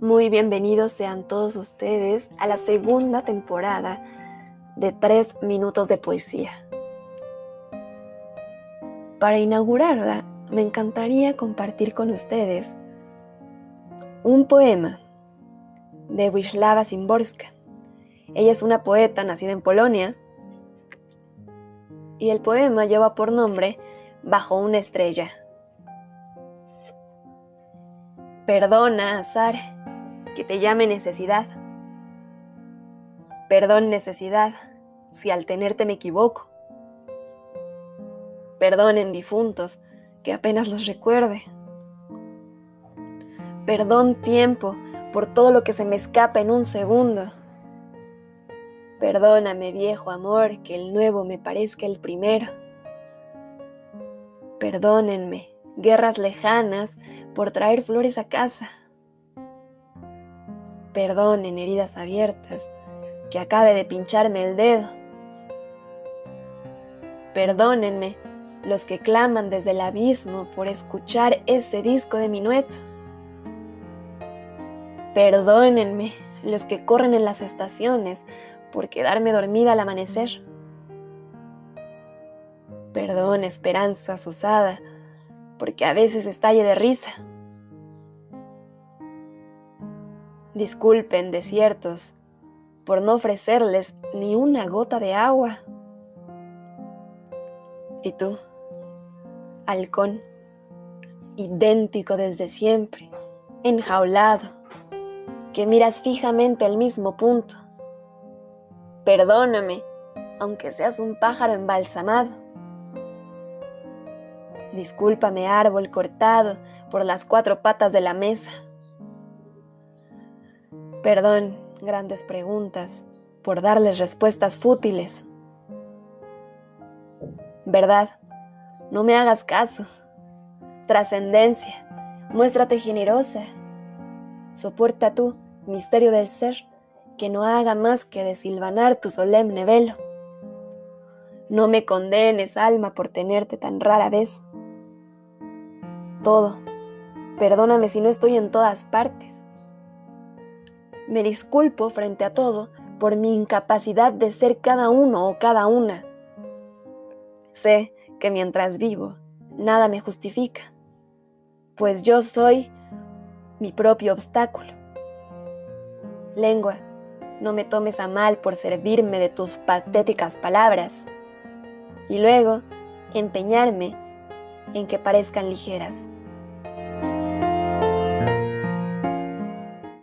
Muy bienvenidos sean todos ustedes a la segunda temporada de Tres Minutos de Poesía. Para inaugurarla, me encantaría compartir con ustedes un poema de Wisława Szymborska. Ella es una poeta nacida en Polonia y el poema lleva por nombre Bajo una estrella. Perdona, azar, que te llame necesidad. Perdón, necesidad, si al tenerte me equivoco. Perdonen difuntos, que apenas los recuerde. Perdón tiempo por todo lo que se me escapa en un segundo. Perdóname, viejo amor, que el nuevo me parezca el primero. Perdónenme, guerras lejanas, por traer flores a casa. Perdonen, heridas abiertas, que acabe de pincharme el dedo. Perdónenme los que claman desde el abismo por escuchar ese disco de minueto. Perdónenme los que corren en las estaciones por quedarme dormida al amanecer. Perdón, esperanza usada, porque a veces estalle de risa. Disculpen, desiertos, por no ofrecerles ni una gota de agua. Y tú, halcón, idéntico desde siempre, enjaulado, que miras fijamente el mismo punto Perdóname, aunque seas un pájaro embalsamado. Discúlpame, árbol cortado por las cuatro patas de la mesa. Perdón, grandes preguntas, por darles respuestas fútiles. Verdad, no me hagas caso. Trascendencia, muéstrate generosa. Soporta tú, misterio del ser que no haga más que desilvanar tu solemne velo. No me condenes, alma, por tenerte tan rara vez. Todo. Perdóname si no estoy en todas partes. Me disculpo frente a todo por mi incapacidad de ser cada uno o cada una. Sé que mientras vivo, nada me justifica, pues yo soy mi propio obstáculo. Lengua, no me tomes a mal por servirme de tus patéticas palabras y luego empeñarme en que parezcan ligeras.